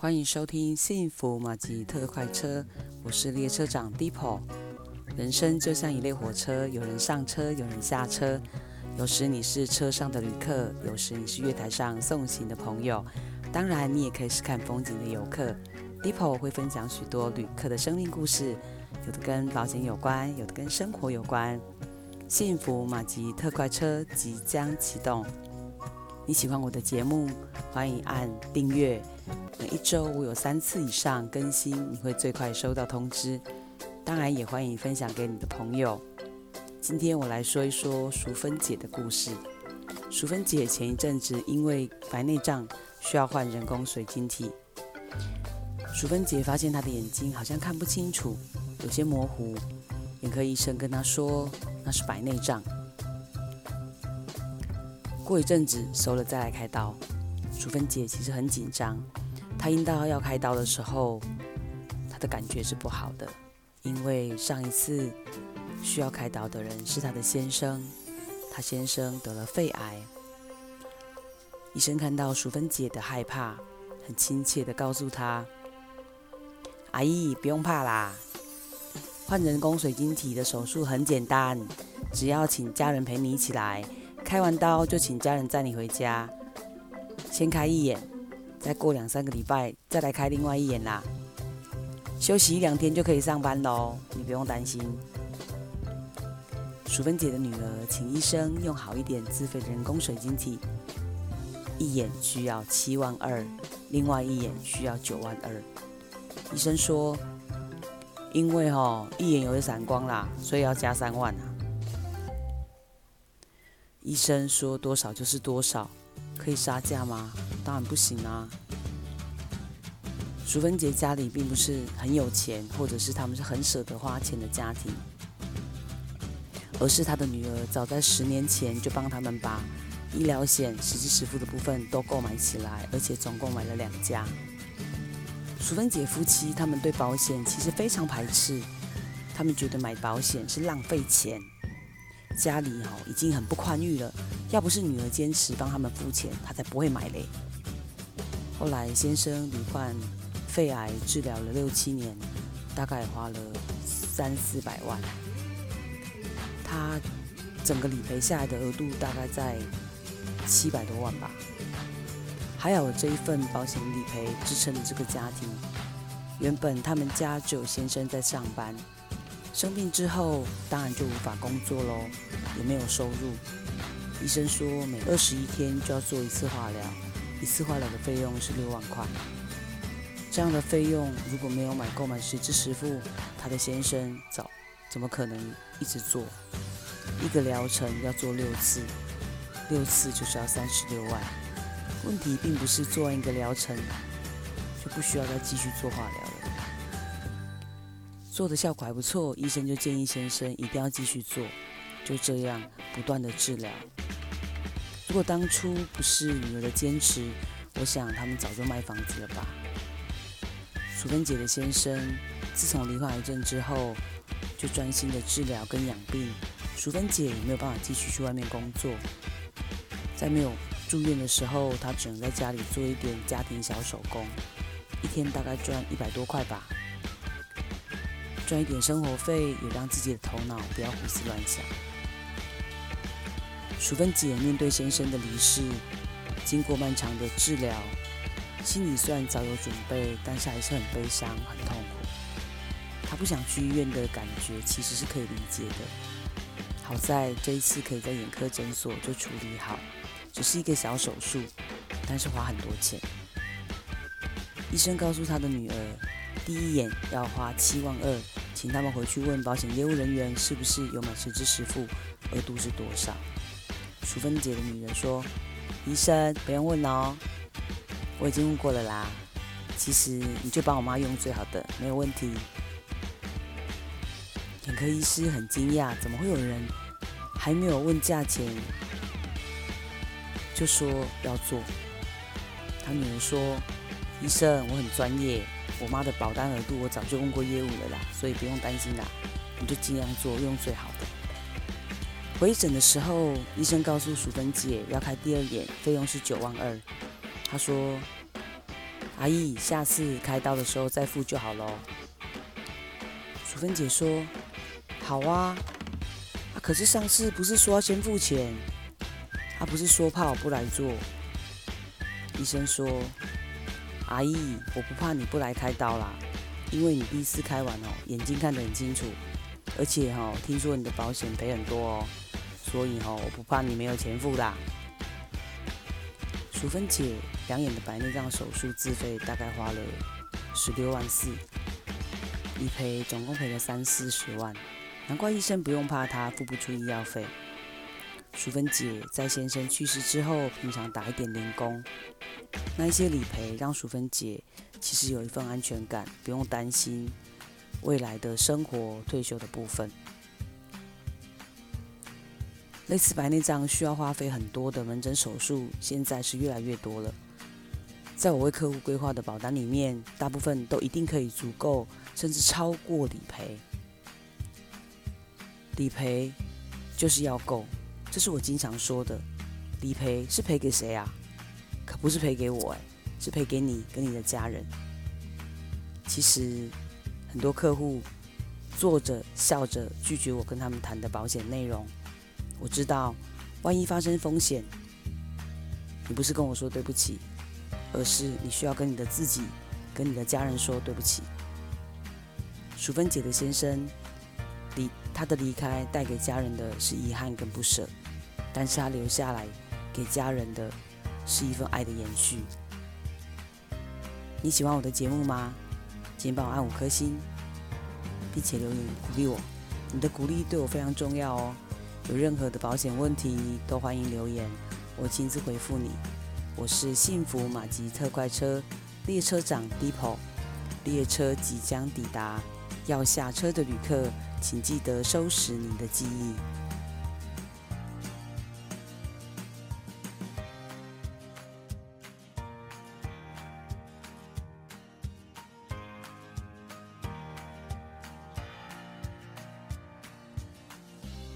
欢迎收听幸福马吉特快车，我是列车长 Dipo。人生就像一列火车，有人上车，有人下车。有时你是车上的旅客，有时你是月台上送行的朋友，当然你也可以是看风景的游客。Dipo 会分享许多旅客的生命故事，有的跟保险有关，有的跟生活有关。幸福马吉特快车即将启动。你喜欢我的节目，欢迎按订阅。每一周我有三次以上更新，你会最快收到通知。当然也欢迎分享给你的朋友。今天我来说一说淑芬姐的故事。淑芬姐前一阵子因为白内障需要换人工水晶体。淑芬姐发现她的眼睛好像看不清楚，有些模糊。眼科医生跟她说那是白内障。过一阵子熟了再来开刀。淑芬姐其实很紧张，她听到要开刀的时候，她的感觉是不好的，因为上一次需要开刀的人是她的先生，她先生得了肺癌。医生看到淑芬姐的害怕，很亲切地告诉她：“阿姨不用怕啦，换人工水晶体的手术很简单，只要请家人陪你一起来。”开完刀就请家人载你回家，先开一眼，再过两三个礼拜再来开另外一眼啦。休息一两天就可以上班喽，你不用担心。淑芬姐的女儿请医生用好一点自费的人工水晶体，一眼需要七万二，另外一眼需要九万二。医生说，因为吼一眼有点闪光啦，所以要加三万啊。医生说多少就是多少，可以杀价吗？当然不行啊。淑芬姐家里并不是很有钱，或者是他们是很舍得花钱的家庭，而是她的女儿早在十年前就帮他们把医疗险实支实付的部分都购买起来，而且总共买了两家。淑芬姐夫妻他们对保险其实非常排斥，他们觉得买保险是浪费钱。家里哦已经很不宽裕了，要不是女儿坚持帮他们付钱，他才不会买嘞。后来先生罹患肺癌，治疗了六七年，大概花了三四百万。他整个理赔下来的额度大概在七百多万吧。还有这一份保险理赔支撑了这个家庭。原本他们家只有先生在上班。生病之后，当然就无法工作喽，也没有收入。医生说，每二十一天就要做一次化疗，一次化疗的费用是六万块。这样的费用如果没有买购买实支实付，他的先生早怎么可能一直做？一个疗程要做六次，六次就是要三十六万。问题并不是做完一个疗程就不需要再继续做化疗了。做的效果还不错，医生就建议先生一定要继续做，就这样不断的治疗。如果当初不是女儿的坚持，我想他们早就卖房子了吧。淑芬姐的先生自从罹患癌症之后，就专心的治疗跟养病，淑芬姐也没有办法继续去外面工作。在没有住院的时候，她只能在家里做一点家庭小手工，一天大概赚一百多块吧。赚一点生活费，也让自己的头脑不要胡思乱想。淑芬姐面对先生的离世，经过漫长的治疗，心里虽然早有准备，但是还是很悲伤、很痛苦。她不想去医院的感觉，其实是可以理解的。好在这一次可以在眼科诊所就处理好，只是一个小手术，但是花很多钱。医生告诉他的女儿，第一眼要花七万二。请他们回去问保险业务人员是不是有买实支十付，额度是多少？淑芬姐的女人说：“医生不用问哦，我已经问过了啦。其实你就帮我妈用最好的，没有问题。”眼科医师很惊讶，怎么会有人还没有问价钱就说要做？他女人说：“医生，我很专业。”我妈的保单额度我早就问过业务了啦，所以不用担心啦，你就尽量做，用最好的。回诊的时候，医生告诉淑芬姐要开第二眼，费用是九万二。她说阿姨，下次开刀的时候再付就好喽。淑芬姐说：“好啊，啊，可是上次不是说要先付钱？他、不是说怕我不来做？”医生说：“阿姨，我不怕你不来开刀啦，因为你第一次开完哦，眼睛看得很清楚，而且哈、哦，听说你的保险赔很多哦，所以哈、哦，我不怕你没有钱付啦。”淑芬姐两眼的白内障手术自费大概花了十六万四。理赔总共赔了三四十万，难怪医生不用怕他付不出医药费。淑芬姐在先生去世之后，平常打一点零工，那一些理赔让淑芬姐其实有一份安全感，不用担心未来的生活、退休的部分。类似白内障需要花费很多的门诊手术，现在是越来越多了。在我为客户规划的保单里面，大部分都一定可以足够，甚至超过理赔。理赔就是要够，这是我经常说的。理赔是赔给谁啊？可不是赔给我，哎，是赔给你跟你的家人。其实很多客户坐着笑着拒绝我跟他们谈的保险内容，我知道，万一发生风险，你不是跟我说对不起。而是你需要跟你的自己、跟你的家人说对不起。淑芬姐的先生离他的离开带给家人的是遗憾跟不舍，但是他留下来给家人的是一份爱的延续。你喜欢我的节目吗？请帮我按五颗星，并且留言鼓励我。你的鼓励对我非常重要哦。有任何的保险问题都欢迎留言，我亲自回复你。我是幸福马吉特快车列车长 d e p o 列车即将抵达，要下车的旅客，请记得收拾你的记忆。